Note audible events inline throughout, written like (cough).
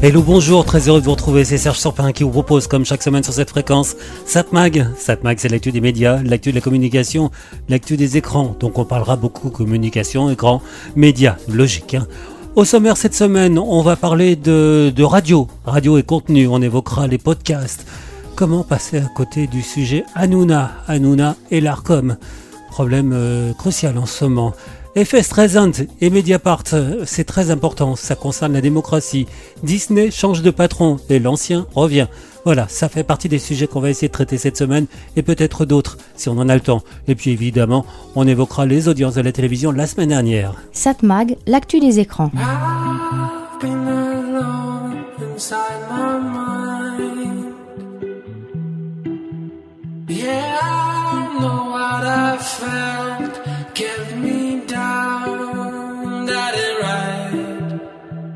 Hello, bonjour, très heureux de vous retrouver. C'est Serge Surpin qui vous propose, comme chaque semaine sur cette fréquence, SatMag. SatMag, c'est l'actu des médias, l'actu de la communication, l'actu des écrans. Donc on parlera beaucoup communication, écran, médias, logique. Hein. Au sommaire cette semaine, on va parler de, de radio, radio et contenu. On évoquera les podcasts. Comment passer à côté du sujet Hanouna, Hanouna et l'ARCOM Problème euh, crucial en ce moment. FS Present et Mediapart, c'est très important, ça concerne la démocratie. Disney change de patron et l'ancien revient. Voilà, ça fait partie des sujets qu'on va essayer de traiter cette semaine et peut-être d'autres si on en a le temps. Et puis évidemment, on évoquera les audiences de la télévision la semaine dernière. Satmag, l'actu des écrans.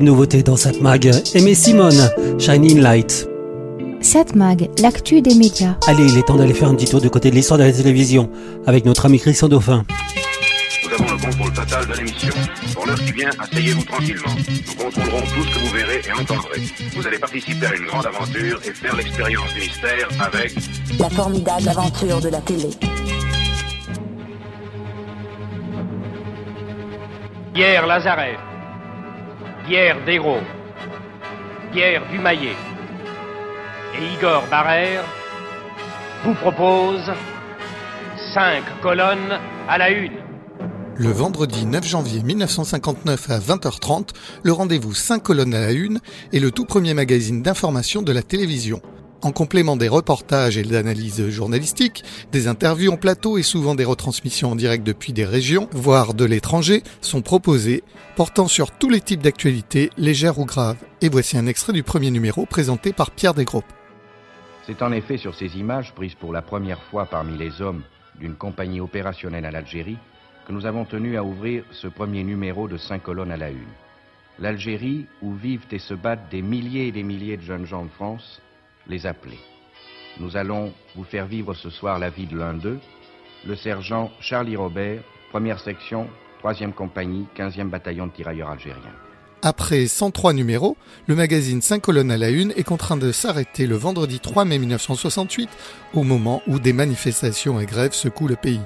de nouveautés dans cette mag. Aimé Simone, Shining Light. Cette mag, l'actu des médias. Allez, il est temps d'aller faire un petit tour du côté de l'histoire de la télévision avec notre ami Christian Dauphin. Nous avons le contrôle total de l'émission. Pour l'heure qui vient, asseyez-vous tranquillement. Nous contrôlerons tout ce que vous verrez et entendrez. Vous allez participer à une grande aventure et faire l'expérience du mystère avec la formidable aventure de la télé. Pierre Lazareff. Pierre Desgros, Pierre Dumaillet et Igor Barrère vous proposent cinq colonnes à la une. Le vendredi 9 janvier 1959 à 20h30, le rendez-vous 5 colonnes à la une est le tout premier magazine d'information de la télévision. En complément des reportages et d'analyses journalistiques, des interviews en plateau et souvent des retransmissions en direct depuis des régions, voire de l'étranger, sont proposées, portant sur tous les types d'actualités, légères ou graves. Et voici un extrait du premier numéro présenté par Pierre Desgroupes. C'est en effet sur ces images prises pour la première fois parmi les hommes d'une compagnie opérationnelle à l'Algérie que nous avons tenu à ouvrir ce premier numéro de cinq colonnes à la une. L'Algérie, où vivent et se battent des milliers et des milliers de jeunes gens de France, les appeler. Nous allons vous faire vivre ce soir la vie de l'un d'eux, le sergent Charlie Robert, première section, troisième compagnie, 15e bataillon de tirailleurs algériens. Après 103 numéros, le magazine 5 colonnes à la une est contraint de s'arrêter le vendredi 3 mai 1968, au moment où des manifestations et grèves secouent le pays.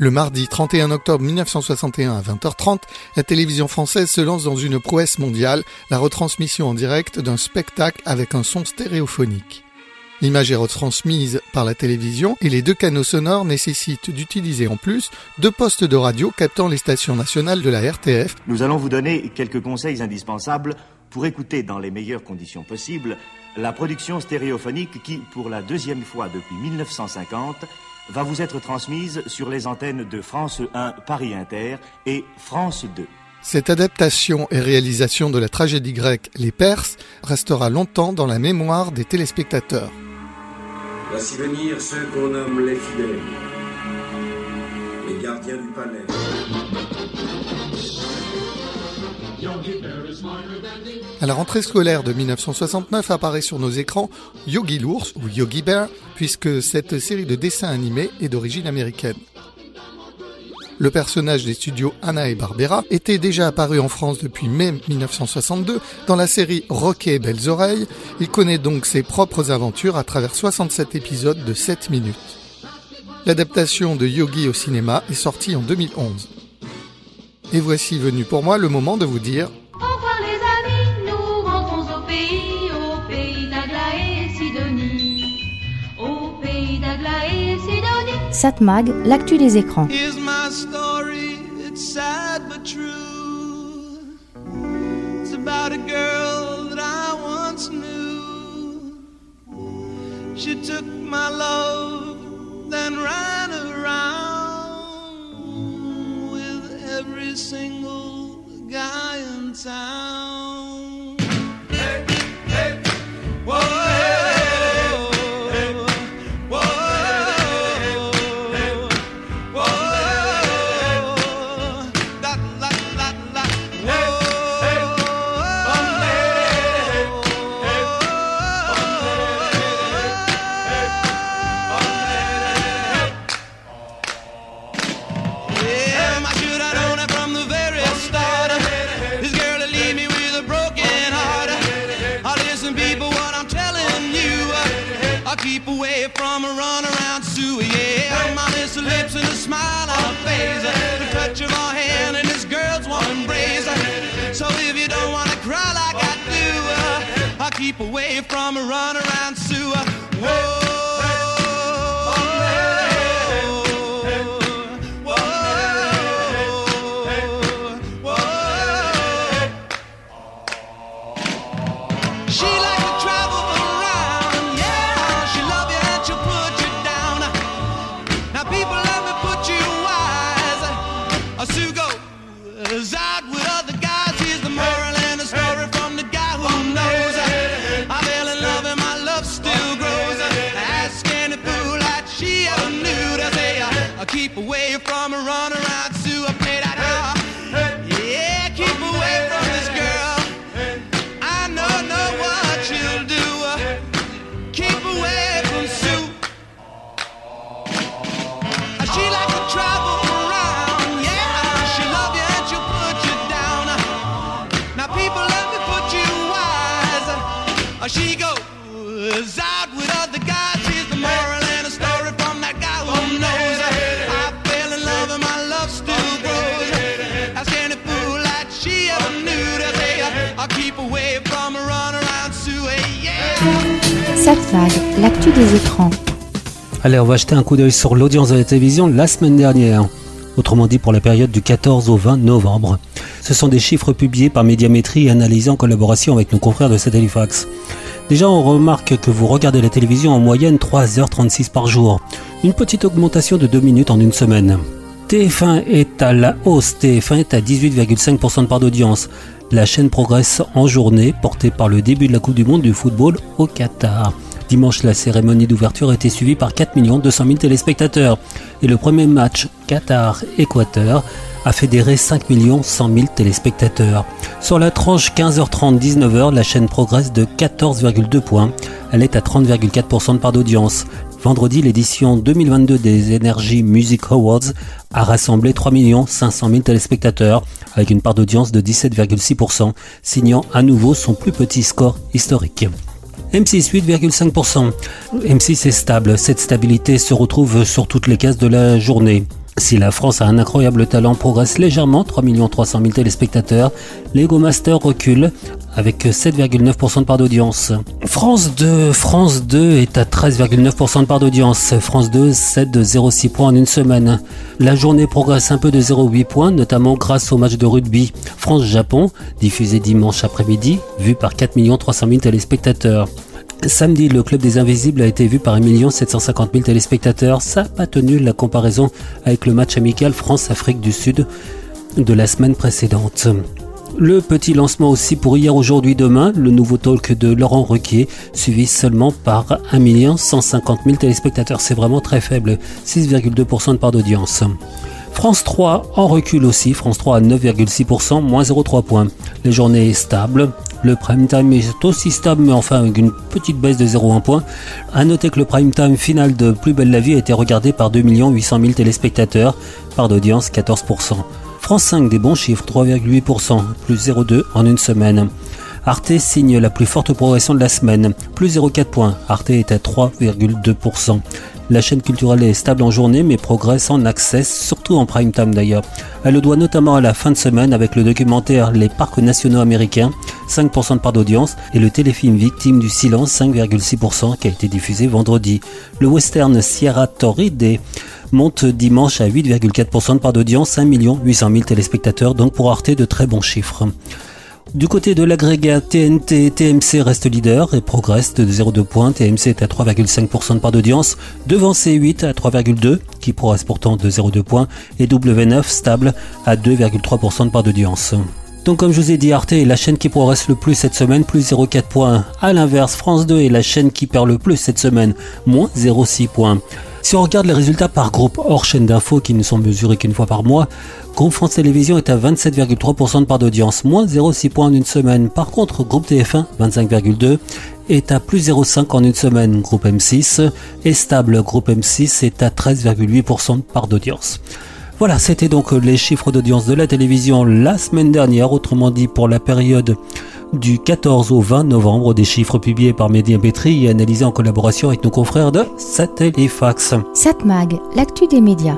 Le mardi 31 octobre 1961 à 20h30, la télévision française se lance dans une prouesse mondiale, la retransmission en direct d'un spectacle avec un son stéréophonique. L'image est retransmise par la télévision et les deux canaux sonores nécessitent d'utiliser en plus deux postes de radio captant les stations nationales de la RTF. Nous allons vous donner quelques conseils indispensables pour écouter dans les meilleures conditions possibles la production stéréophonique qui, pour la deuxième fois depuis 1950, va vous être transmise sur les antennes de France 1 Paris Inter et France 2. Cette adaptation et réalisation de la tragédie grecque Les Perses restera longtemps dans la mémoire des téléspectateurs. Voici venir ceux qu'on nomme les fidèles, les gardiens du palais. À la rentrée scolaire de 1969 apparaît sur nos écrans Yogi l'ours ou Yogi Bear, puisque cette série de dessins animés est d'origine américaine. Le personnage des studios Anna et Barbera était déjà apparu en France depuis mai 1962 dans la série Rocket et Belles Oreilles. Il connaît donc ses propres aventures à travers 67 épisodes de 7 minutes. L'adaptation de Yogi au cinéma est sortie en 2011. Et voici venu pour moi le moment de vous dire Au revoir les amis, nous rentrons au pays, au pays d'Agla et Sidonie. Au pays d'Agla et Sidonie. Satmag, l'actu des écrans. Here's my story, it's sad but true. It's about a girl that I once knew. She took my love, then ran around single guy in town. from a runaround sewer. Whoa. On va jeter un coup d'œil sur l'audience de la télévision la semaine dernière. Autrement dit pour la période du 14 au 20 novembre. Ce sont des chiffres publiés par Médiamétrie et analysés en collaboration avec nos confrères de Halifax. Déjà, on remarque que vous regardez la télévision en moyenne 3h36 par jour. Une petite augmentation de 2 minutes en une semaine. TF1 est à la hausse. TF1 est à 18,5% de part d'audience. La chaîne progresse en journée, portée par le début de la Coupe du Monde du football au Qatar. Dimanche, la cérémonie d'ouverture a été suivie par 4 200 000 téléspectateurs. Et le premier match Qatar-Équateur a fédéré 5 100 000 téléspectateurs. Sur la tranche 15h30-19h, la chaîne progresse de 14,2 points. Elle est à 30,4% de part d'audience. Vendredi, l'édition 2022 des Energy Music Awards a rassemblé 3 500 000 téléspectateurs avec une part d'audience de 17,6%, signant à nouveau son plus petit score historique. M6 8,5%. M6 est stable. Cette stabilité se retrouve sur toutes les cases de la journée. Si la France a un incroyable talent, progresse légèrement, 3 300 000 téléspectateurs, Lego Master recule avec 7,9% de part d'audience. France 2, France 2 est à 13,9% de part d'audience. France 2 cède de 0,6 points en une semaine. La journée progresse un peu de 0,8 points, notamment grâce au match de rugby France-Japon, diffusé dimanche après-midi, vu par 4 300 000 téléspectateurs. Samedi, le Club des Invisibles a été vu par 1 750 000 téléspectateurs. Ça n'a pas tenu la comparaison avec le match amical France-Afrique du Sud de la semaine précédente. Le petit lancement aussi pour hier, aujourd'hui, demain, le nouveau talk de Laurent Ruquier, suivi seulement par 1 150 000 téléspectateurs. C'est vraiment très faible, 6,2% de part d'audience. France 3 en recul aussi, France 3 à 9,6%, moins 0,3 points. Les journées stables, le prime time est aussi stable, mais enfin avec une petite baisse de 0,1 point. A noter que le prime time final de Plus belle la vie a été regardé par 2 800 000 téléspectateurs, par d'audience 14%. France 5 des bons chiffres, 3,8%, plus 0,2 en une semaine. Arte signe la plus forte progression de la semaine, plus 0,4 points. Arte est à 3,2%. La chaîne culturelle est stable en journée mais progresse en access, surtout en prime time d'ailleurs. Elle le doit notamment à la fin de semaine avec le documentaire Les parcs nationaux américains, 5% de part d'audience, et le téléfilm Victime du silence, 5,6% qui a été diffusé vendredi. Le western Sierra Torride monte dimanche à 8,4% de part d'audience, 5 800 000 téléspectateurs, donc pour Arte de très bons chiffres. Du côté de l'agrégat TNT, TMC reste leader et progresse de 0,2 points. TMC est à 3,5% de part d'audience, devant C8 à 3,2 qui progresse pourtant de 0,2 points et W9 stable à 2,3% de part d'audience. Donc comme je vous ai dit, Arte est la chaîne qui progresse le plus cette semaine, plus 0,4 points. A l'inverse, France 2 est la chaîne qui perd le plus cette semaine, moins 0,6 points. Si on regarde les résultats par groupe hors chaîne d'infos qui ne sont mesurés qu'une fois par mois, Groupe France Télévisions est à 27,3% de part d'audience, moins 0,6 points en une semaine. Par contre, Groupe TF1, 25,2, est à plus 0,5 en une semaine. Groupe M6 est stable. Groupe M6 est à 13,8% de part d'audience. Voilà, c'était donc les chiffres d'audience de la télévision la semaine dernière, autrement dit pour la période du 14 au 20 novembre, des chiffres publiés par Médiamétrie et analysés en collaboration avec nos confrères de Satellifax. Satmag, l'actu des médias.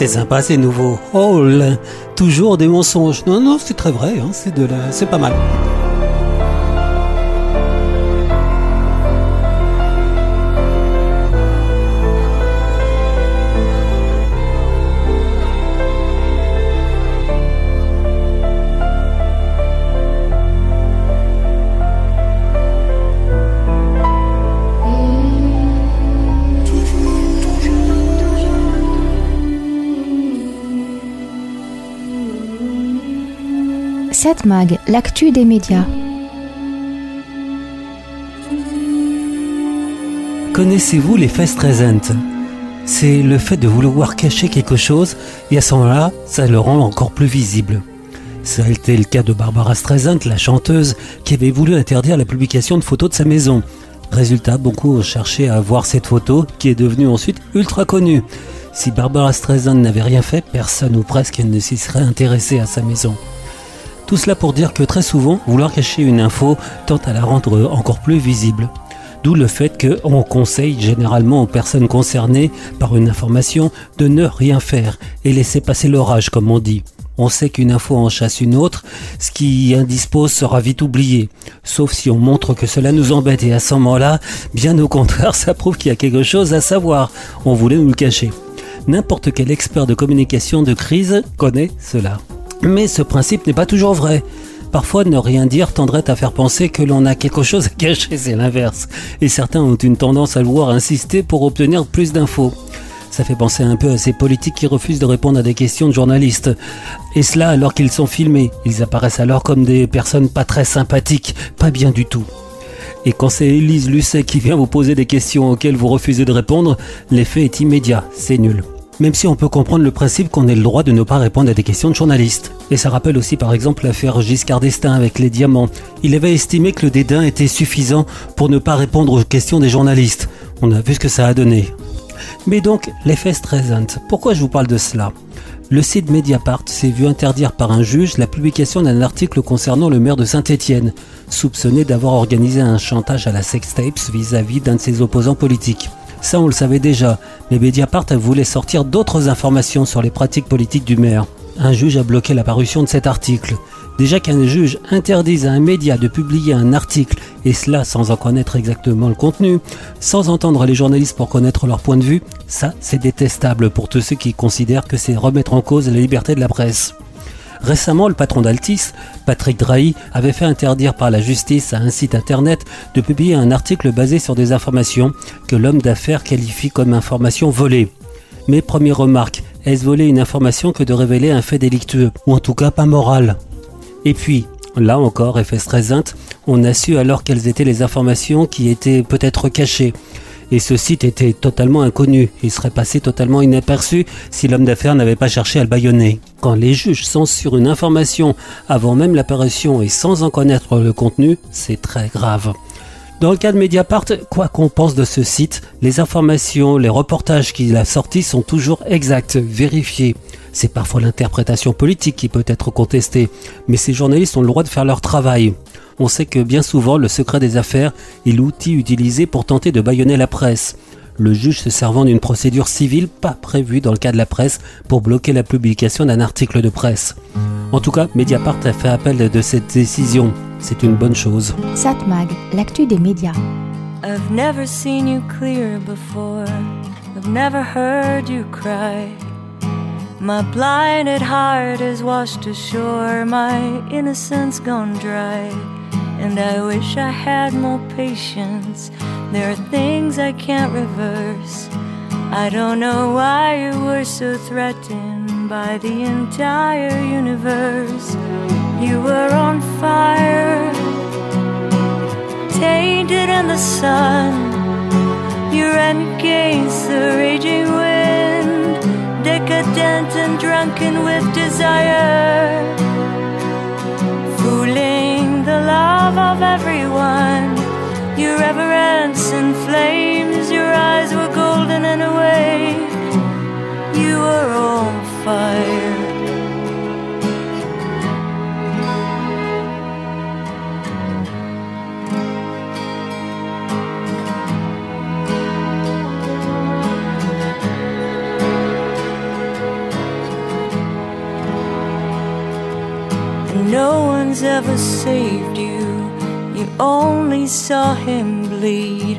C'est sympa, c'est nouveau. Oh, là, toujours des mensonges. Non, non, c'est très vrai, hein, c'est de la... c'est pas mal. L'actu des médias. Connaissez-vous les Festresent C'est le fait de vouloir cacher quelque chose et à ce moment-là, ça le rend encore plus visible. Ça a été le cas de Barbara Streisand, la chanteuse, qui avait voulu interdire la publication de photos de sa maison. Résultat, beaucoup ont cherché à voir cette photo, qui est devenue ensuite ultra connue. Si Barbara Streisand n'avait rien fait, personne ou presque ne s'y serait intéressé à sa maison. Tout cela pour dire que très souvent, vouloir cacher une info tente à la rendre encore plus visible. D'où le fait qu'on conseille généralement aux personnes concernées par une information de ne rien faire et laisser passer l'orage comme on dit. On sait qu'une info en chasse une autre, ce qui indispose sera vite oublié. Sauf si on montre que cela nous embête et à ce moment-là, bien au contraire, (laughs) ça prouve qu'il y a quelque chose à savoir. On voulait nous le cacher. N'importe quel expert de communication de crise connaît cela. Mais ce principe n'est pas toujours vrai. Parfois, ne rien dire tendrait à faire penser que l'on a quelque chose à cacher, c'est l'inverse. Et certains ont une tendance à vouloir insister pour obtenir plus d'infos. Ça fait penser un peu à ces politiques qui refusent de répondre à des questions de journalistes. Et cela alors qu'ils sont filmés. Ils apparaissent alors comme des personnes pas très sympathiques, pas bien du tout. Et quand c'est Élise Lucet qui vient vous poser des questions auxquelles vous refusez de répondre, l'effet est immédiat, c'est nul même si on peut comprendre le principe qu'on ait le droit de ne pas répondre à des questions de journalistes. Et ça rappelle aussi par exemple l'affaire Giscard d'Estaing avec les diamants. Il avait estimé que le dédain était suffisant pour ne pas répondre aux questions des journalistes. On a vu ce que ça a donné. Mais donc, l'effet stressant. Pourquoi je vous parle de cela? Le site Mediapart s'est vu interdire par un juge la publication d'un article concernant le maire de Saint-Étienne, soupçonné d'avoir organisé un chantage à la sextapes vis-à-vis d'un de ses opposants politiques. Ça, on le savait déjà, mais Mediapart voulait sortir d'autres informations sur les pratiques politiques du maire. Un juge a bloqué la parution de cet article. Déjà qu'un juge interdise à un média de publier un article, et cela sans en connaître exactement le contenu, sans entendre les journalistes pour connaître leur point de vue, ça c'est détestable pour tous ceux qui considèrent que c'est remettre en cause la liberté de la presse. Récemment, le patron d'Altis, Patrick Drahi, avait fait interdire par la justice à un site internet de publier un article basé sur des informations que l'homme d'affaires qualifie comme informations volées. Mais première remarque, est-ce voler une information que de révéler un fait délictueux, ou en tout cas pas moral? Et puis, là encore, effet stressant, on a su alors quelles étaient les informations qui étaient peut-être cachées et ce site était totalement inconnu. Il serait passé totalement inaperçu si l'homme d'affaires n'avait pas cherché à le bâillonner. Quand les juges censurent une information avant même l'apparition et sans en connaître le contenu, c'est très grave. Dans le cas de Mediapart, quoi qu'on pense de ce site, les informations, les reportages qu'il a sortis sont toujours exacts, vérifiés. C'est parfois l'interprétation politique qui peut être contestée, mais ces journalistes ont le droit de faire leur travail. On sait que bien souvent le secret des affaires est l'outil utilisé pour tenter de bâillonner la presse. le juge se servant d'une procédure civile pas prévue dans le cas de la presse pour bloquer la publication d'un article de presse. En tout cas, Mediapart a fait appel de cette décision. C'est une bonne chose. Satmag, l'actu des médias. I've never seen you clear before. I've never heard you cry. My blinded heart is washed ashore, my innocence gone dry. And I wish I had more patience. There are things I can't reverse. I don't know why you were so threatened by the entire universe. You were on fire, tainted in the sun. You ran against the raging wind, decadent and drunken with desire, fooling the love of everyone. Your reverence in flames, your eyes were golden and awake. You were on fire. No one's ever saved you. You only saw him bleed,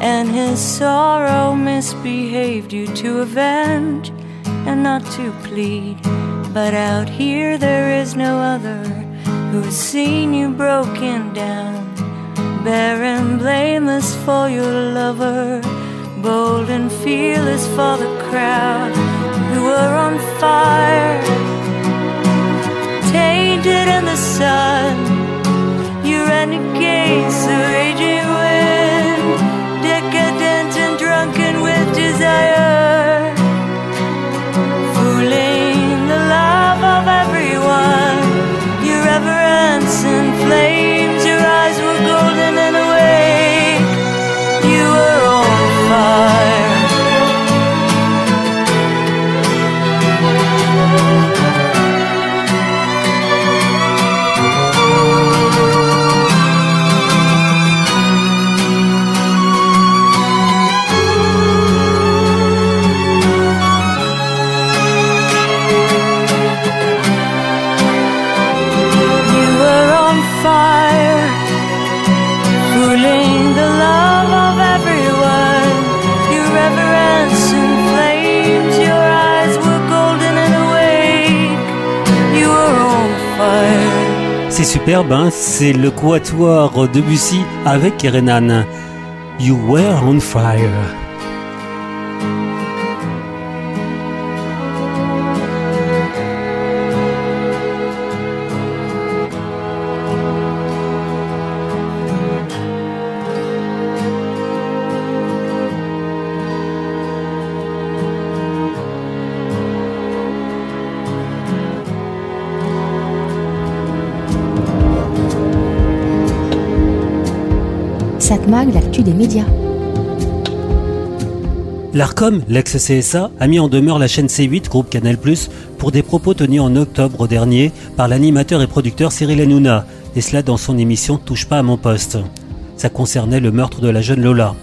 and his sorrow misbehaved you to avenge and not to plead. But out here there is no other who's seen you broken down, barren, blameless for your lover, bold and fearless for the crowd who were on fire, tainted in the sun. You ran against the raging wind, decadent and drunken with desire, superbe, hein c'est le quatuor Debussy avec Kerenan. You were on fire. L'actu des médias. L'ARCOM, l'ex-CSA, a mis en demeure la chaîne C8, groupe Canal+, pour des propos tenus en octobre dernier par l'animateur et producteur Cyril Hanouna, et cela dans son émission Touche pas à mon poste. Ça concernait le meurtre de la jeune Lola.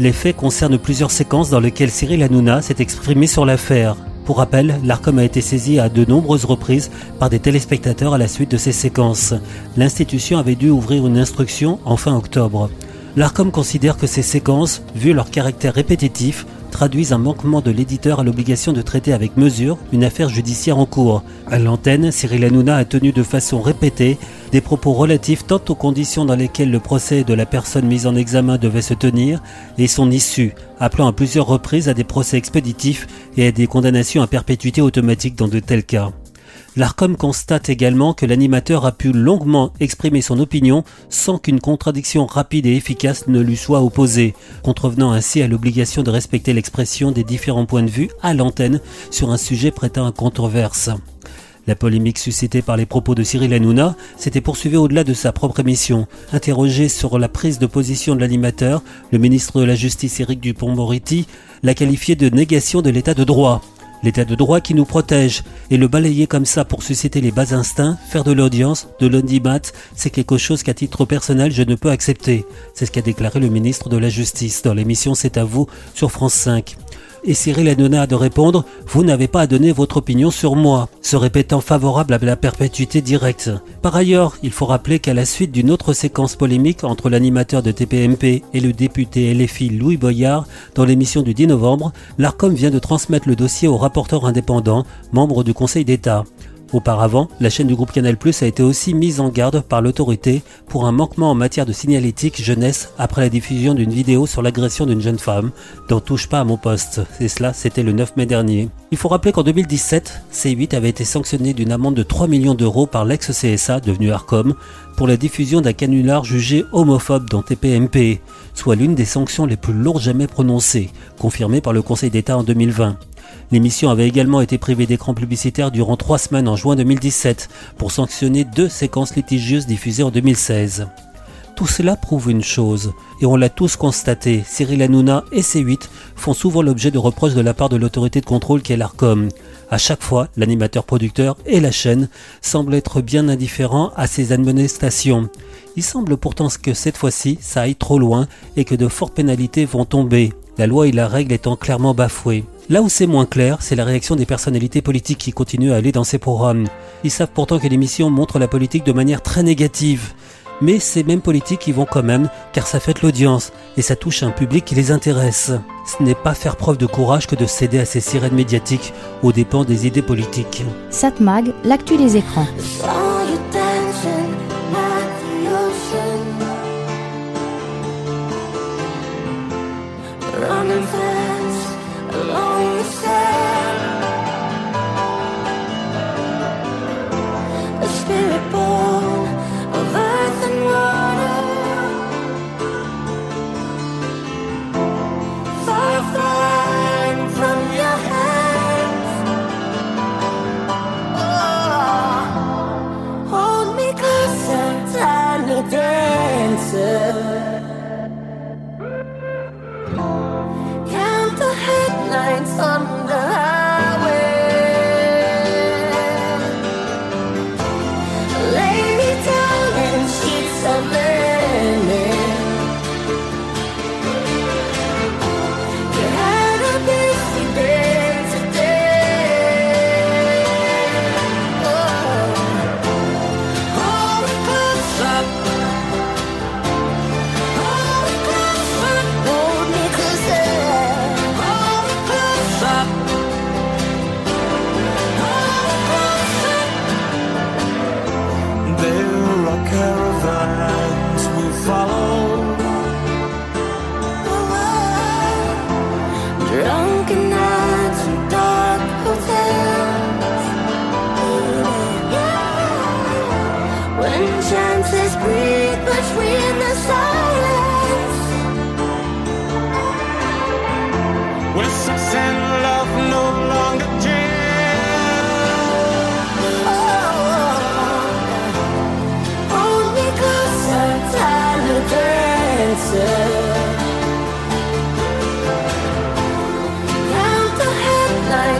Les faits concernent plusieurs séquences dans lesquelles Cyril Hanouna s'est exprimé sur l'affaire. Pour rappel, l'ARCOM a été saisi à de nombreuses reprises par des téléspectateurs à la suite de ces séquences. L'institution avait dû ouvrir une instruction en fin octobre. L'ARCOM considère que ces séquences, vu leur caractère répétitif, traduisent un manquement de l'éditeur à l'obligation de traiter avec mesure une affaire judiciaire en cours. À l'antenne, Cyril Hanouna a tenu de façon répétée des propos relatifs tant aux conditions dans lesquelles le procès de la personne mise en examen devait se tenir et son issue, appelant à plusieurs reprises à des procès expéditifs et à des condamnations à perpétuité automatique dans de tels cas. L'ARCOM constate également que l'animateur a pu longuement exprimer son opinion sans qu'une contradiction rapide et efficace ne lui soit opposée, contrevenant ainsi à l'obligation de respecter l'expression des différents points de vue à l'antenne sur un sujet prêtant à controverse. La polémique suscitée par les propos de Cyril Hanouna s'était poursuivie au-delà de sa propre émission. Interrogé sur la prise de position de l'animateur, le ministre de la Justice Éric Dupont-Moretti l'a qualifié de négation de l'état de droit. L'état de droit qui nous protège, et le balayer comme ça pour susciter les bas instincts, faire de l'audience, de l'audimat, c'est quelque chose qu'à titre personnel je ne peux accepter. C'est ce qu'a déclaré le ministre de la Justice. Dans l'émission C'est à vous sur France 5 et Cyril Hanouna de répondre Vous n'avez pas à donner votre opinion sur moi, se répétant favorable à la perpétuité directe. Par ailleurs, il faut rappeler qu'à la suite d'une autre séquence polémique entre l'animateur de TPMP et le député LFI Louis Boyard dans l'émission du 10 novembre, l'ARCOM vient de transmettre le dossier au rapporteur indépendant, membre du Conseil d'État. Auparavant, la chaîne du groupe Canal Plus a été aussi mise en garde par l'autorité pour un manquement en matière de signalétique jeunesse après la diffusion d'une vidéo sur l'agression d'une jeune femme dont touche pas à mon poste. Et cela, c'était le 9 mai dernier. Il faut rappeler qu'en 2017, C8 avait été sanctionné d'une amende de 3 millions d'euros par l'ex-CSA, devenu Arcom, pour la diffusion d'un canular jugé homophobe dans TPMP, soit l'une des sanctions les plus lourdes jamais prononcées, confirmée par le Conseil d'État en 2020. L'émission avait également été privée d'écran publicitaire durant trois semaines en juin 2017 pour sanctionner deux séquences litigieuses diffusées en 2016. Tout cela prouve une chose, et on l'a tous constaté, Cyril Hanouna et C8 font souvent l'objet de reproches de la part de l'autorité de contrôle qu'est l'ARCOM. À chaque fois, l'animateur producteur et la chaîne semblent être bien indifférents à ces administrations. Il semble pourtant que cette fois-ci, ça aille trop loin et que de fortes pénalités vont tomber, la loi et la règle étant clairement bafouées. Là où c'est moins clair, c'est la réaction des personnalités politiques qui continuent à aller dans ces programmes. Ils savent pourtant que l'émission montre la politique de manière très négative. Mais ces mêmes politiques y vont quand même, car ça fait l'audience, et ça touche un public qui les intéresse. Ce n'est pas faire preuve de courage que de céder à ces sirènes médiatiques aux dépens des idées politiques. Satmag, l'actu des écrans.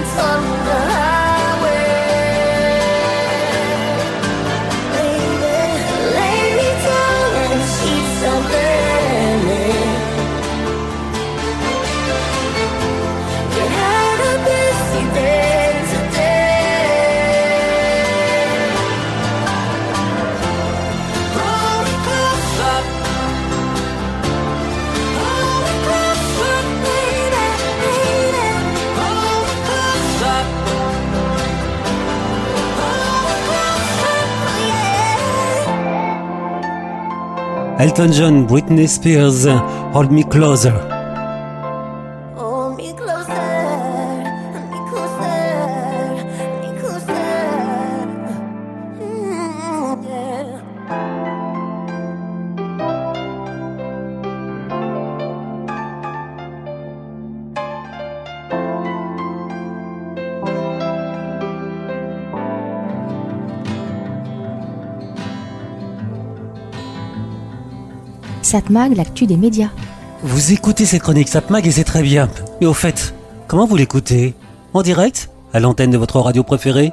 time Elton John, Britney Spears, Hold Me Closer. Vous écoutez cette chronique Satmag et c'est très bien. Mais au fait, comment vous l'écoutez? En direct? À l'antenne de votre radio préférée?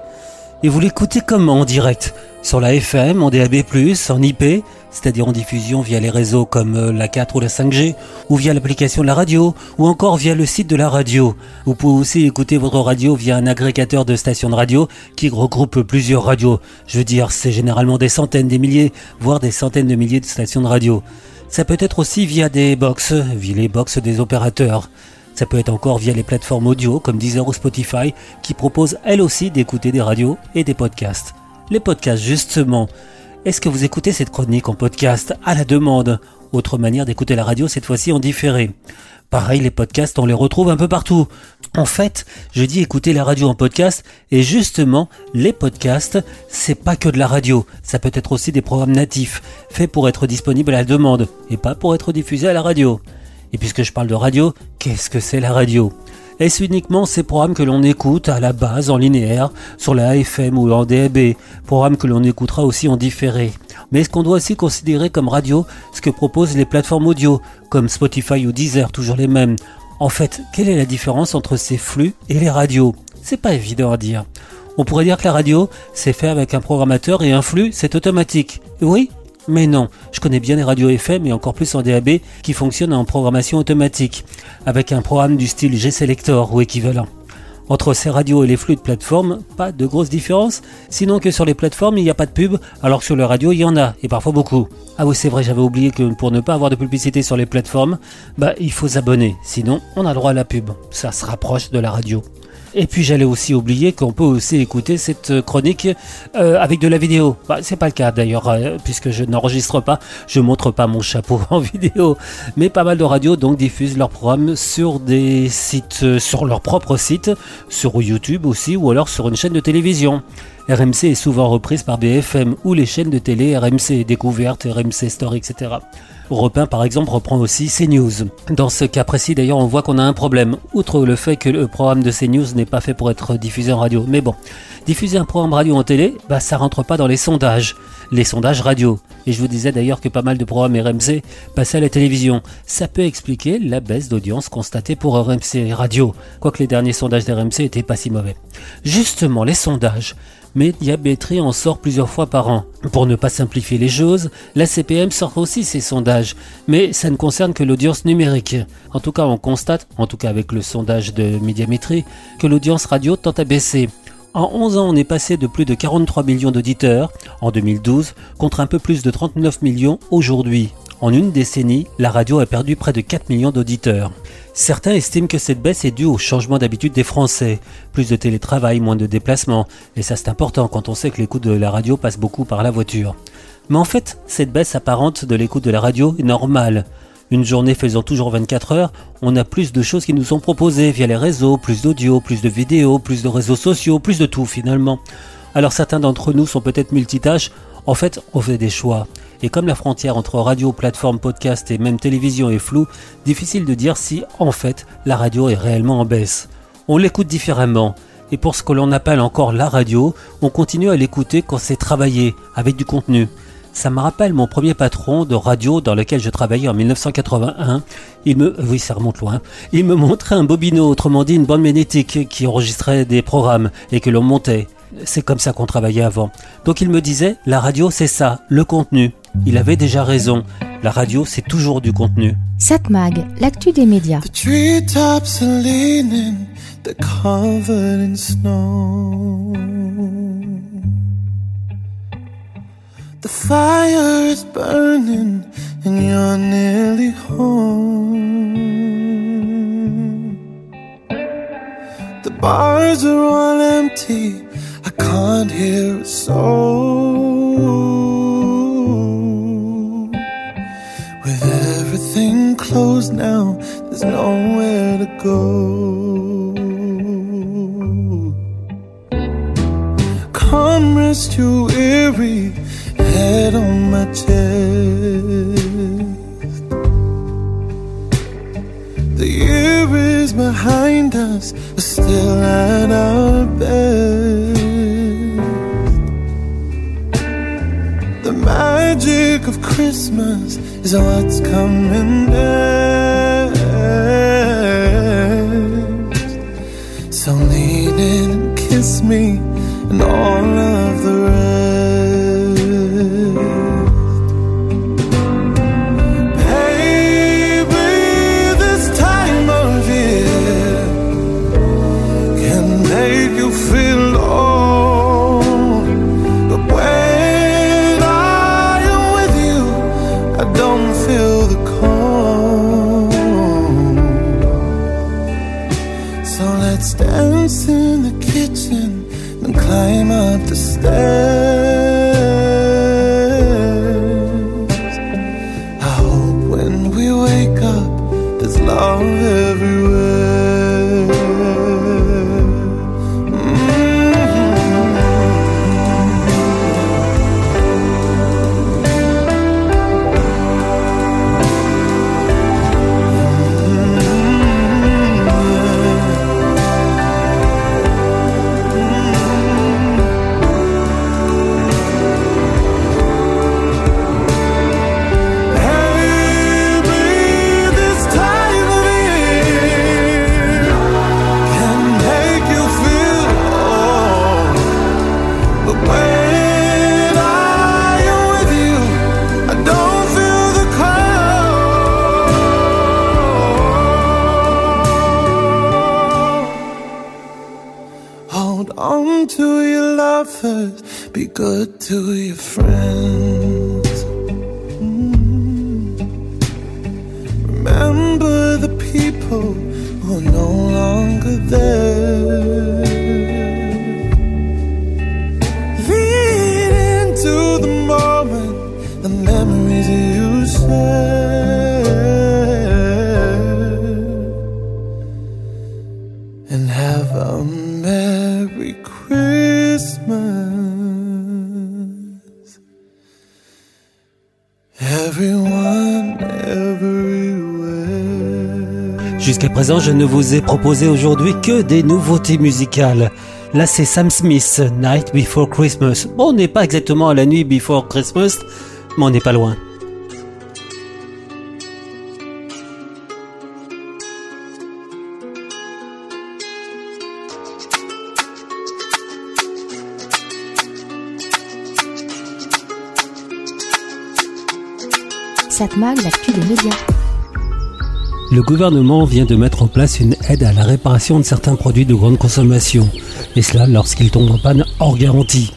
Et vous l'écoutez comment en direct? Sur la FM, en DAB+, en IP c'est-à-dire en diffusion via les réseaux comme euh, la 4 ou la 5G, ou via l'application de la radio, ou encore via le site de la radio. Vous pouvez aussi écouter votre radio via un agrégateur de stations de radio qui regroupe plusieurs radios. Je veux dire, c'est généralement des centaines, des milliers, voire des centaines de milliers de stations de radio. Ça peut être aussi via des box, via les box des opérateurs. Ça peut être encore via les plateformes audio comme Deezer ou Spotify qui proposent elles aussi d'écouter des radios et des podcasts. Les podcasts justement, est-ce que vous écoutez cette chronique en podcast? À la demande Autre manière d'écouter la radio, cette fois-ci en différé. Pareil, les podcasts, on les retrouve un peu partout. En fait, je dis écouter la radio en podcast, et justement, les podcasts, c'est pas que de la radio. Ça peut être aussi des programmes natifs, faits pour être disponibles à la demande, et pas pour être diffusés à la radio. Et puisque je parle de radio, qu'est-ce que c'est la radio? Est-ce uniquement ces programmes que l'on écoute à la base en linéaire, sur la AFM ou en DAB, programmes que l'on écoutera aussi en différé Mais est-ce qu'on doit aussi considérer comme radio ce que proposent les plateformes audio, comme Spotify ou Deezer, toujours les mêmes? En fait, quelle est la différence entre ces flux et les radios? C'est pas évident à dire. On pourrait dire que la radio, c'est fait avec un programmateur et un flux, c'est automatique. Oui, mais non, je connais bien les radios FM et encore plus en DAB qui fonctionnent en programmation automatique, avec un programme du style G-Selector ou équivalent. Entre ces radios et les flux de plateforme, pas de grosse différence, sinon que sur les plateformes il n'y a pas de pub, alors que sur le radio il y en a, et parfois beaucoup. Ah oui c'est vrai, j'avais oublié que pour ne pas avoir de publicité sur les plateformes, bah il faut s'abonner, sinon on a droit à la pub. Ça se rapproche de la radio. Et puis j'allais aussi oublier qu'on peut aussi écouter cette chronique euh, avec de la vidéo. Bah, c'est pas le cas d'ailleurs, euh, puisque je n'enregistre pas, je montre pas mon chapeau (laughs) en vidéo. Mais pas mal de radios donc diffusent leurs programmes sur des sites, euh, sur leur propre site, sur YouTube aussi, ou alors sur une chaîne de télévision. RMC est souvent reprise par BFM ou les chaînes de télé RMC Découverte, RMC Story, etc. Europe par exemple reprend aussi CNews. Dans ce cas précis d'ailleurs on voit qu'on a un problème, outre le fait que le programme de CNews n'est pas fait pour être diffusé en radio. Mais bon, diffuser un programme radio en télé, bah ça rentre pas dans les sondages, les sondages radio. Et je vous disais d'ailleurs que pas mal de programmes RMC passaient à la télévision. Ça peut expliquer la baisse d'audience constatée pour RMC Radio, quoique les derniers sondages d'RMC étaient pas si mauvais. Justement, les sondages mais Diabétrie en sort plusieurs fois par an. Pour ne pas simplifier les choses, la CPM sort aussi ses sondages, mais ça ne concerne que l'audience numérique. En tout cas, on constate, en tout cas avec le sondage de Médiamétrie, que l'audience radio tend à baisser. En 11 ans, on est passé de plus de 43 millions d'auditeurs en 2012 contre un peu plus de 39 millions aujourd'hui. En une décennie, la radio a perdu près de 4 millions d'auditeurs. Certains estiment que cette baisse est due au changement d'habitude des Français. Plus de télétravail, moins de déplacements. Et ça c'est important quand on sait que l'écoute de la radio passe beaucoup par la voiture. Mais en fait, cette baisse apparente de l'écoute de la radio est normale. Une journée faisant toujours 24 heures, on a plus de choses qui nous sont proposées via les réseaux, plus d'audio, plus de vidéos, plus de réseaux sociaux, plus de tout finalement. Alors certains d'entre nous sont peut-être multitâches, en fait on fait des choix. Et comme la frontière entre radio, plateforme, podcast et même télévision est floue, difficile de dire si, en fait, la radio est réellement en baisse. On l'écoute différemment. Et pour ce que l'on appelle encore la radio, on continue à l'écouter quand c'est travaillé, avec du contenu. Ça me rappelle mon premier patron de radio dans lequel je travaillais en 1981. Il me. Il me montrait un bobino, autrement dit une bande magnétique qui enregistrait des programmes et que l'on montait. C'est comme ça qu'on travaillait avant. Donc il me disait, la radio c'est ça, le contenu. Il avait déjà raison. La radio, c'est toujours du contenu. Satmag, l'actu des médias. The treetops are leaning, they're covered in snow. The fire is burning, and you're nearly home. The bars are all empty, can't hear a soul. With everything closed now, there's nowhere to go. Come rest your weary head on my chest. The year is behind us, still at our best. magic of Christmas is what's coming next. So lean in and kiss me, and all of je ne vous ai proposé aujourd'hui que des nouveautés musicales. Là, c'est Sam Smith, Night Before Christmas. Bon, on n'est pas exactement à la nuit Before Christmas, mais on n'est pas loin. Satmag, l'actu des médias. Le gouvernement vient de mettre en place une aide à la réparation de certains produits de grande consommation, et cela lorsqu'ils tombent en panne hors garantie.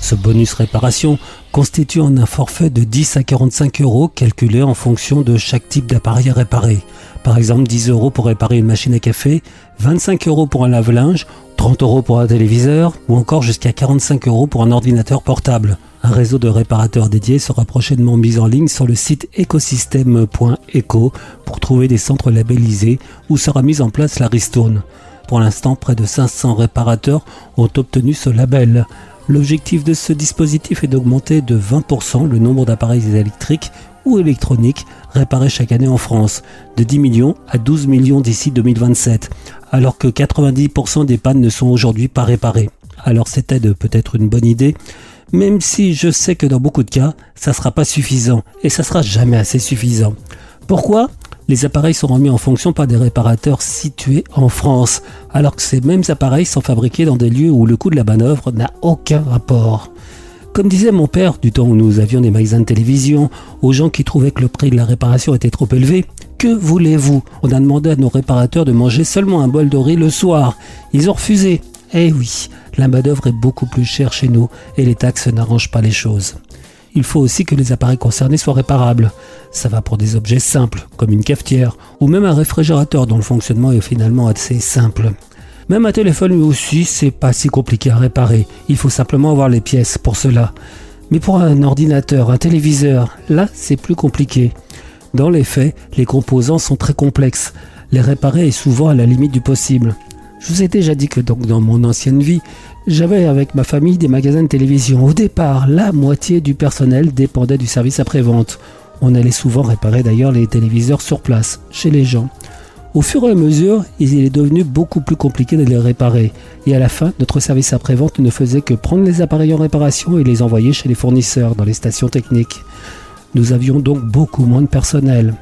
Ce bonus réparation constitue un forfait de 10 à 45 euros calculé en fonction de chaque type d'appareil à réparer. Par exemple 10 euros pour réparer une machine à café, 25 euros pour un lave-linge, 30 euros pour un téléviseur ou encore jusqu'à 45 euros pour un ordinateur portable. Un réseau de réparateurs dédiés sera prochainement mis en ligne sur le site écosystème.eco pour trouver des centres labellisés où sera mise en place la ristourne. Pour l'instant, près de 500 réparateurs ont obtenu ce label. L'objectif de ce dispositif est d'augmenter de 20% le nombre d'appareils électriques ou électroniques réparés chaque année en France, de 10 millions à 12 millions d'ici 2027, alors que 90% des pannes ne sont aujourd'hui pas réparées. Alors cette aide peut être une bonne idée, même si je sais que dans beaucoup de cas, ça sera pas suffisant et ça sera jamais assez suffisant. Pourquoi les appareils sont remis en fonction par des réparateurs situés en France, alors que ces mêmes appareils sont fabriqués dans des lieux où le coût de la manœuvre n'a aucun rapport? Comme disait mon père du temps où nous avions des magasins de télévision, aux gens qui trouvaient que le prix de la réparation était trop élevé, que voulez-vous? On a demandé à nos réparateurs de manger seulement un bol de riz le soir. Ils ont refusé. Eh oui, la main-d'œuvre est beaucoup plus chère chez nous et les taxes n'arrangent pas les choses. Il faut aussi que les appareils concernés soient réparables. Ça va pour des objets simples, comme une cafetière, ou même un réfrigérateur dont le fonctionnement est finalement assez simple. Même un téléphone lui aussi, c'est pas si compliqué à réparer. Il faut simplement avoir les pièces pour cela. Mais pour un ordinateur, un téléviseur, là, c'est plus compliqué. Dans les faits, les composants sont très complexes. Les réparer est souvent à la limite du possible. Je vous ai déjà dit que donc dans mon ancienne vie, j'avais avec ma famille des magasins de télévision. Au départ, la moitié du personnel dépendait du service après-vente. On allait souvent réparer d'ailleurs les téléviseurs sur place, chez les gens. Au fur et à mesure, il est devenu beaucoup plus compliqué de les réparer. Et à la fin, notre service après-vente ne faisait que prendre les appareils en réparation et les envoyer chez les fournisseurs dans les stations techniques. Nous avions donc beaucoup moins de personnel.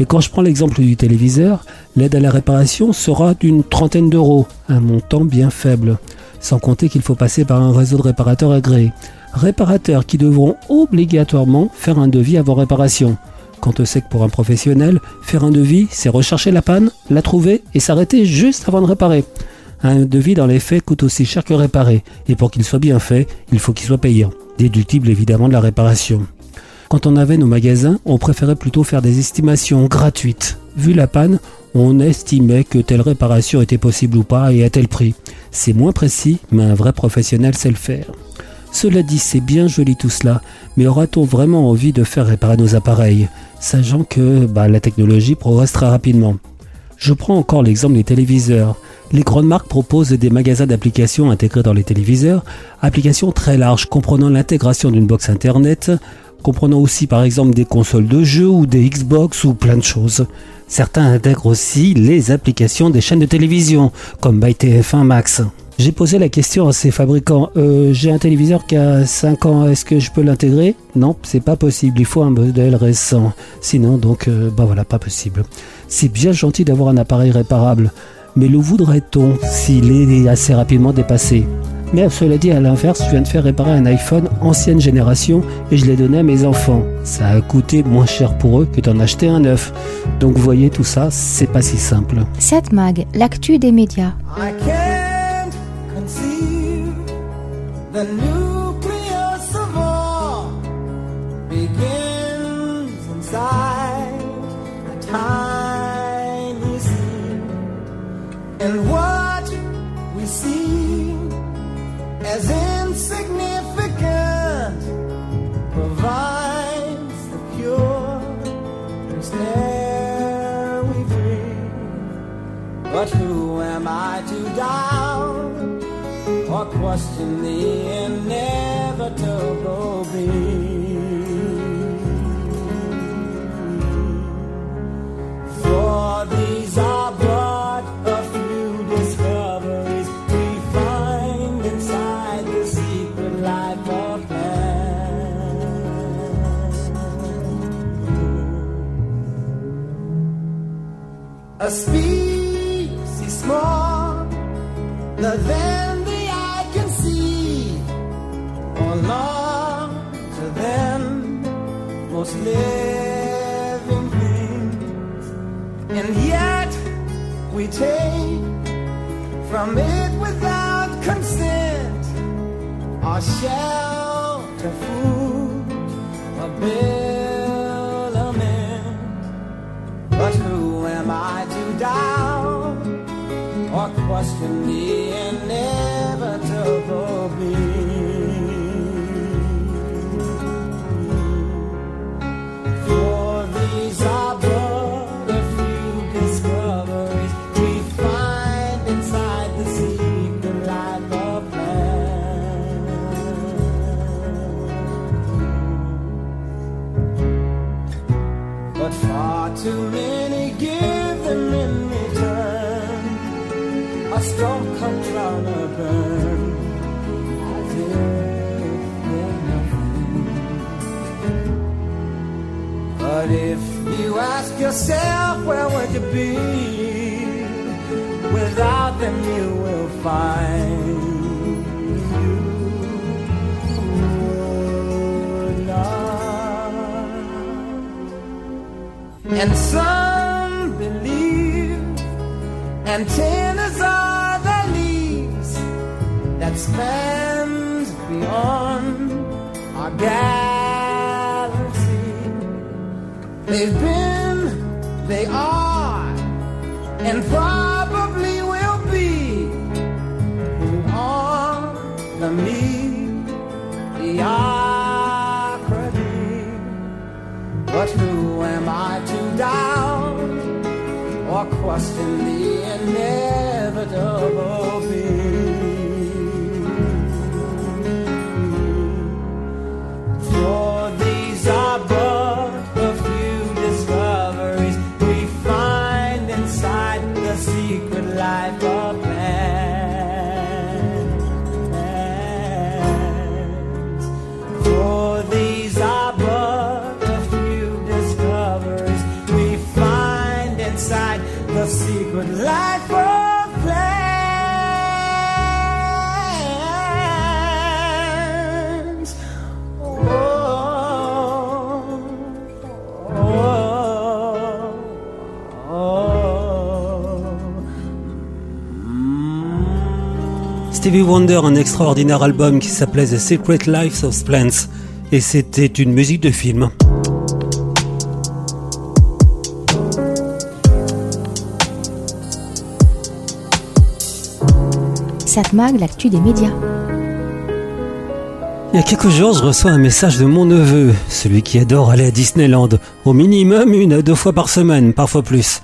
Et quand je prends l'exemple du téléviseur, l'aide à la réparation sera d'une trentaine d'euros, un montant bien faible. sans compter qu'il faut passer par un réseau de réparateurs agréés. Réparateurs qui devront obligatoirement faire un devis avant réparation. Quand on sait que pour un professionnel, faire un devis, c'est rechercher la panne, la trouver et s'arrêter juste avant de réparer. Un devis dans les faits coûte aussi cher que réparer, et pour qu'il soit bien fait, il faut qu'il soit payant, déductible évidemment de la réparation. Quand on avait nos magasins, on préférait plutôt faire des estimations gratuites. Vu la panne, on estimait que telle réparation était possible ou pas et à tel prix. C'est moins précis, mais un vrai professionnel sait le faire. Cela dit, c'est bien joli tout cela, mais aura-t-on vraiment envie de faire réparer nos appareils, sachant que bah, la technologie progresse très rapidement Je prends encore l'exemple des téléviseurs. Les grandes marques proposent des magasins d'applications intégrés dans les téléviseurs, applications très larges comprenant l'intégration d'une box internet, comprenant aussi par exemple des consoles de jeux ou des Xbox ou plein de choses. Certains intègrent aussi les applications des chaînes de télévision, comme ByTF1 Max. J'ai posé la question à ces fabricants, euh, j'ai un téléviseur qui a 5 ans, est-ce que je peux l'intégrer? Non, c'est pas possible, il faut un modèle récent. Sinon, donc, euh, bah voilà, pas possible. C'est bien gentil d'avoir un appareil réparable, mais le voudrait-on s'il est assez rapidement dépassé? Mais cela dit, à l'inverse, je viens de faire réparer un iPhone ancienne génération et je l'ai donné à mes enfants. Ça a coûté moins cher pour eux que d'en acheter un neuf. Donc vous voyez, tout ça, c'est pas si simple. 7 Mag, l'actu des médias. I can't conceive the or question the inevitable we take from it without consent our shelter, food, habiliment. But who am I to doubt or question the Stevie Wonder, un extraordinaire album qui s'appelait The Secret Lives of Plants, et c'était une musique de film. Satmag, l'actu des médias. Il y a quelques jours, je reçois un message de mon neveu, celui qui adore aller à Disneyland, au minimum une à deux fois par semaine, parfois plus.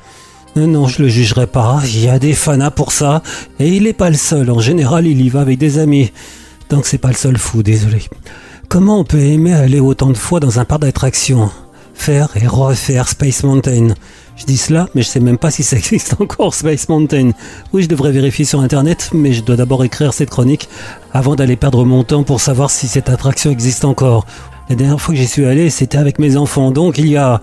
Non, je le jugerai pas, il y a des fanas pour ça, et il n'est pas le seul, en général il y va avec des amis. Donc c'est pas le seul fou, désolé. Comment on peut aimer aller autant de fois dans un parc d'attractions? Faire et refaire Space Mountain. Je dis cela, mais je sais même pas si ça existe encore, Space Mountain. Oui, je devrais vérifier sur internet, mais je dois d'abord écrire cette chronique avant d'aller perdre mon temps pour savoir si cette attraction existe encore. La dernière fois que j'y suis allé, c'était avec mes enfants, donc il y a...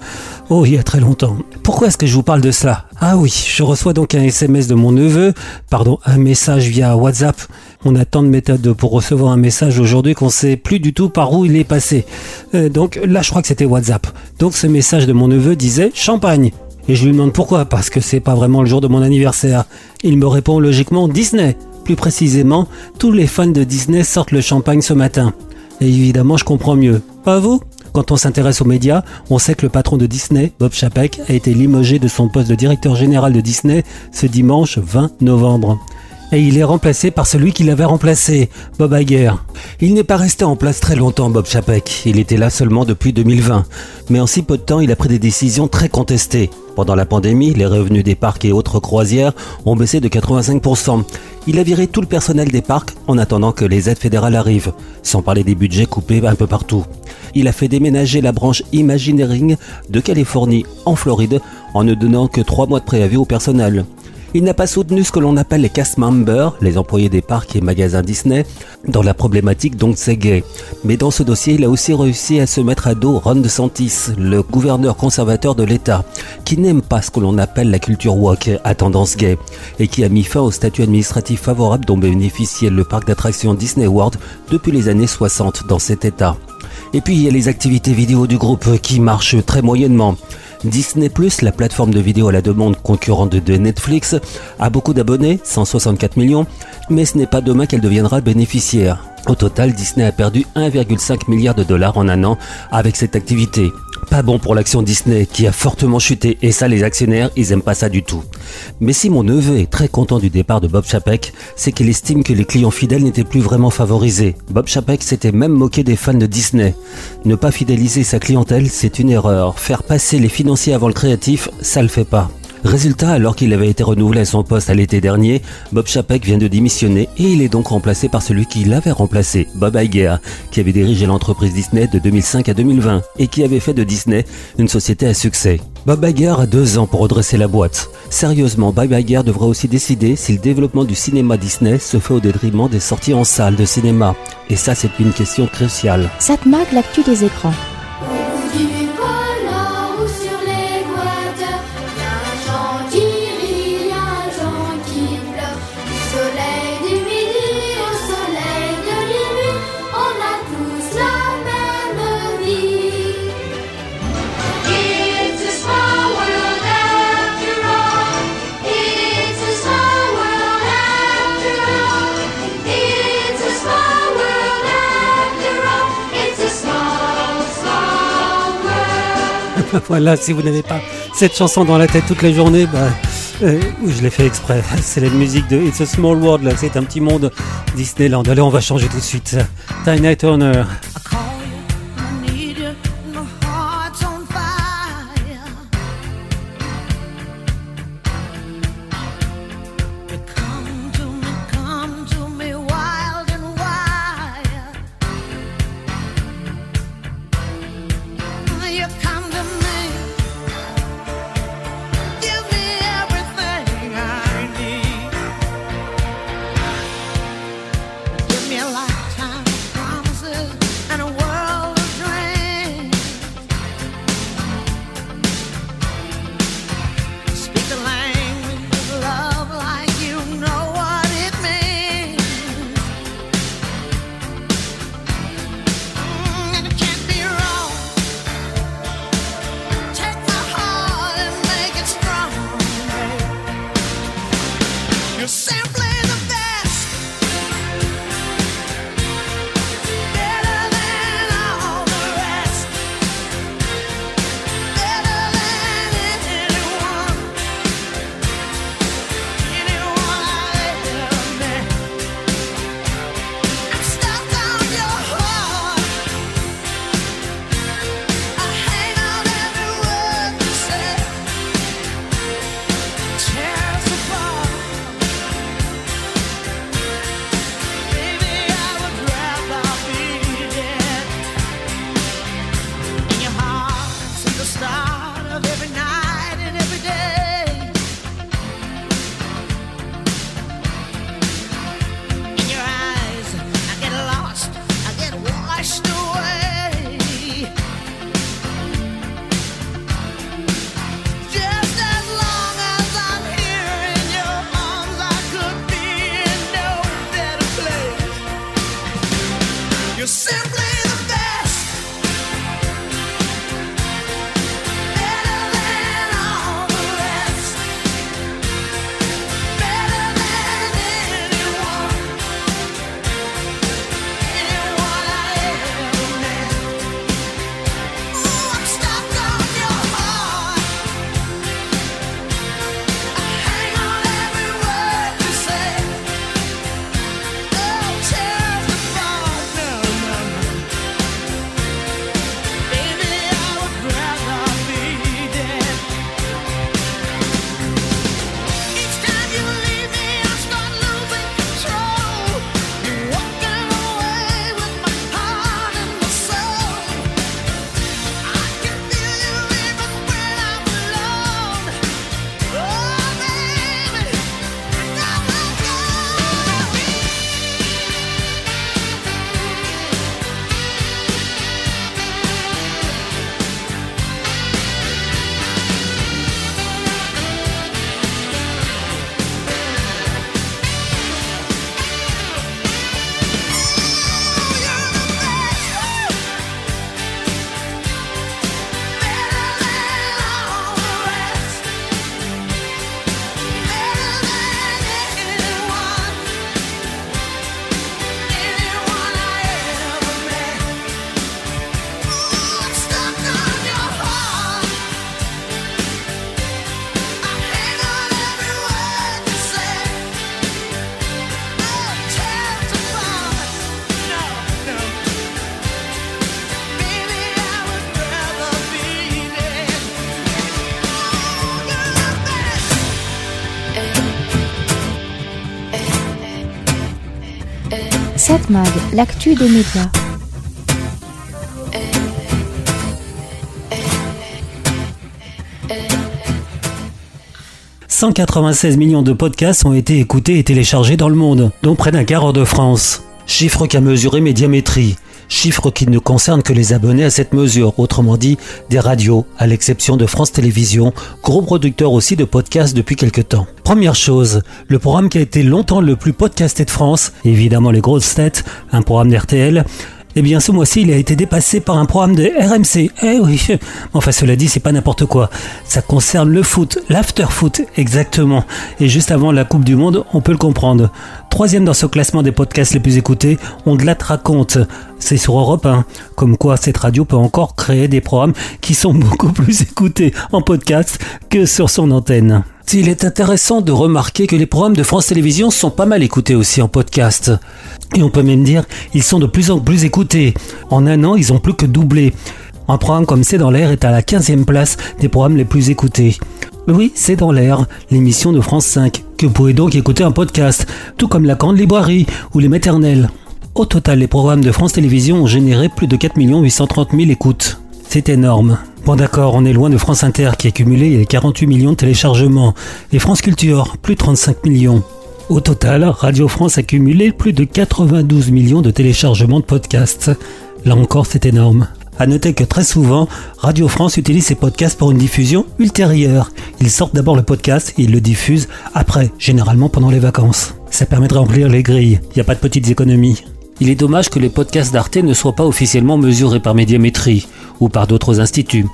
Oh, il y a très longtemps. Pourquoi est-ce que je vous parle de cela? Ah oui, je reçois donc un SMS de mon neveu, pardon, un message via WhatsApp. On a tant de méthodes pour recevoir un message aujourd'hui qu'on sait plus du tout par où il est passé. Euh, donc là, je crois que c'était WhatsApp. Donc ce message de mon neveu disait champagne. Et je lui demande pourquoi, parce que c'est pas vraiment le jour de mon anniversaire. Il me répond logiquement Disney. Plus précisément, tous les fans de Disney sortent le champagne ce matin. Et évidemment, je comprends mieux. Pas vous? Quand on s'intéresse aux médias, on sait que le patron de Disney, Bob Chapek, a été limogé de son poste de directeur général de Disney ce dimanche 20 novembre. Et il est remplacé par celui qui l'avait remplacé, Bob Iger. Il n'est pas resté en place très longtemps, Bob Chapek. Il était là seulement depuis 2020. Mais en si peu de temps, il a pris des décisions très contestées. Pendant la pandémie, les revenus des parcs et autres croisières ont baissé de 85%. Il a viré tout le personnel des parcs en attendant que les aides fédérales arrivent, sans parler des budgets coupés un peu partout. Il a fait déménager la branche Imagineering de Californie en Floride en ne donnant que trois mois de préavis au personnel. Il n'a pas soutenu ce que l'on appelle les cast members, les employés des parcs et magasins Disney, dans la problématique donc c'est gay. Mais dans ce dossier, il a aussi réussi à se mettre à dos Ron DeSantis, le gouverneur conservateur de l'État, qui n'aime pas ce que l'on appelle la culture woke à tendance gay, et qui a mis fin au statut administratif favorable dont bénéficiait le parc d'attractions Disney World depuis les années 60 dans cet État. Et puis il y a les activités vidéo du groupe qui marchent très moyennement. Disney la plateforme de vidéo à la demande concurrente de Netflix, a beaucoup d'abonnés, 164 millions, mais ce n'est pas demain qu'elle deviendra bénéficiaire. Au total, Disney a perdu 1,5 milliard de dollars en un an avec cette activité. Pas bon pour l'action Disney qui a fortement chuté et ça les actionnaires ils aiment pas ça du tout. Mais si mon neveu est très content du départ de Bob Chapek, c'est qu'il estime que les clients fidèles n'étaient plus vraiment favorisés. Bob Chapek s'était même moqué des fans de Disney. Ne pas fidéliser sa clientèle c'est une erreur. Faire passer les financiers avant le créatif, ça le fait pas. Résultat, alors qu'il avait été renouvelé à son poste à l'été dernier, Bob Chapek vient de démissionner et il est donc remplacé par celui qui l'avait remplacé, Bob Iger, qui avait dirigé l'entreprise Disney de 2005 à 2020 et qui avait fait de Disney une société à succès. Bob Iger a deux ans pour redresser la boîte. Sérieusement, Bob Iger devra aussi décider si le développement du cinéma Disney se fait au détriment des sorties en salle de cinéma. Et ça, c'est une question cruciale. Satmag, l'actu des écrans? (laughs) voilà, si vous n'avez pas cette chanson dans la tête toute la journée, bah, euh, je l'ai fait exprès. (laughs) C'est la musique de It's a Small World, c'est un petit monde Disneyland. Allez, on va changer tout de suite. Tina Turner. L'actu des médias. « 196 millions de podcasts ont été écoutés et téléchargés dans le monde, dont près d'un quart hors de France. Chiffre qu'a mesuré Médiamétrie. Chiffre qui ne concerne que les abonnés à cette mesure, autrement dit des radios, à l'exception de France Télévisions, gros producteur aussi de podcasts depuis quelque temps. Première chose, le programme qui a été longtemps le plus podcasté de France, évidemment les grosses têtes, un programme d'RTL, eh bien, ce mois-ci, il a été dépassé par un programme de RMC. Eh oui. (laughs) Enfin, cela dit, c'est pas n'importe quoi. Ça concerne le foot, l'after-foot, exactement. Et juste avant la Coupe du Monde, on peut le comprendre. Troisième dans ce classement des podcasts les plus écoutés, on de la raconte. C'est sur Europe 1. Comme quoi, cette radio peut encore créer des programmes qui sont (laughs) beaucoup plus écoutés en podcast que sur son antenne. Il est intéressant de remarquer que les programmes de France Télévisions sont pas mal écoutés aussi en podcast. Et on peut même dire ils sont de plus en plus écoutés. En un an, ils ont plus que doublé. Un programme comme C'est dans l'air est à la 15e place des programmes les plus écoutés. Oui, C'est dans l'air, l'émission de France 5, que vous pouvez donc écouter en podcast, tout comme La Grande Librairie ou Les Maternelles. Au total, les programmes de France Télévisions ont généré plus de 4 830 000 écoutes. C'est énorme. Bon d'accord, on est loin de France Inter qui a cumulé les 48 millions de téléchargements et France Culture, plus de 35 millions. Au total, Radio France a cumulé plus de 92 millions de téléchargements de podcasts. Là encore, c'est énorme. À noter que très souvent, Radio France utilise ses podcasts pour une diffusion ultérieure. Ils sortent d'abord le podcast et ils le diffusent après, généralement pendant les vacances. Ça permet de remplir les grilles, il n'y a pas de petites économies. Il est dommage que les podcasts d'Arte ne soient pas officiellement mesurés par Médiamétrie ou par d'autres instituts.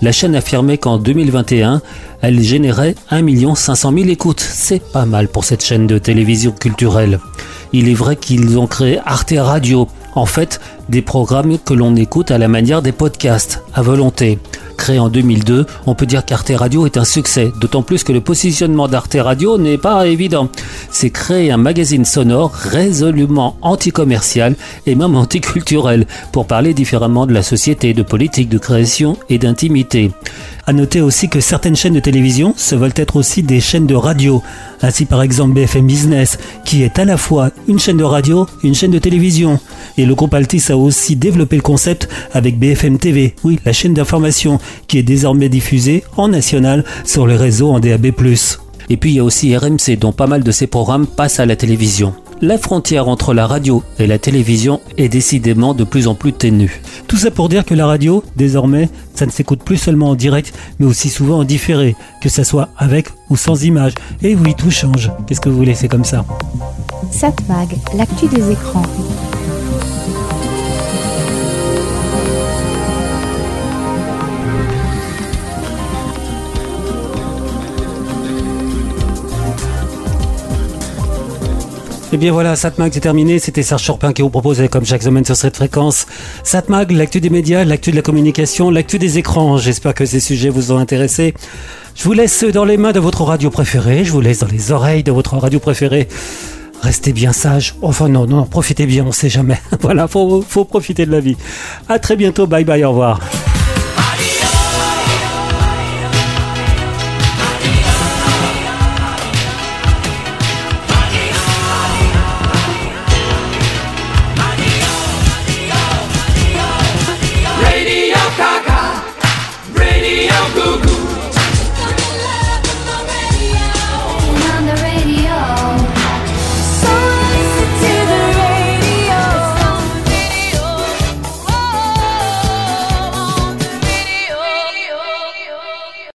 La chaîne affirmait qu'en 2021, elle générait 1 500 000 écoutes. C'est pas mal pour cette chaîne de télévision culturelle. Il est vrai qu'ils ont créé Arte Radio. En fait, des programmes que l'on écoute à la manière des podcasts, à volonté. Créé en 2002, on peut dire qu'Arte Radio est un succès, d'autant plus que le positionnement d'Arte Radio n'est pas évident. C'est créer un magazine sonore résolument anticommercial et même anticulturel, pour parler différemment de la société, de politique, de création et d'intimité. À noter aussi que certaines chaînes de télévision se veulent être aussi des chaînes de radio. Ainsi par exemple BFM Business, qui est à la fois une chaîne de radio une chaîne de télévision. Et le groupe Altis a aussi développé le concept avec BFM TV, oui, la chaîne d'information, qui est désormais diffusée en national sur les réseaux en DAB+. Et puis il y a aussi RMC dont pas mal de ses programmes passent à la télévision la frontière entre la radio et la télévision est décidément de plus en plus ténue. Tout ça pour dire que la radio, désormais, ça ne s'écoute plus seulement en direct, mais aussi souvent en différé, que ça soit avec ou sans image. Et oui, tout change. Qu'est-ce que vous voulez, c'est comme ça? Satmag, l'actu des écrans. Et eh bien voilà, Satmag c'est terminé. C'était Serge Chorpin qui vous proposait comme chaque semaine sur cette fréquence. Satmag, l'actu des médias, l'actu de la communication, l'actu des écrans. J'espère que ces sujets vous ont intéressé. Je vous laisse dans les mains de votre radio préférée. Je vous laisse dans les oreilles de votre radio préférée. Restez bien sage. Enfin non, non, profitez bien, on sait jamais. (laughs) voilà, faut, faut profiter de la vie. À très bientôt. Bye bye, au revoir.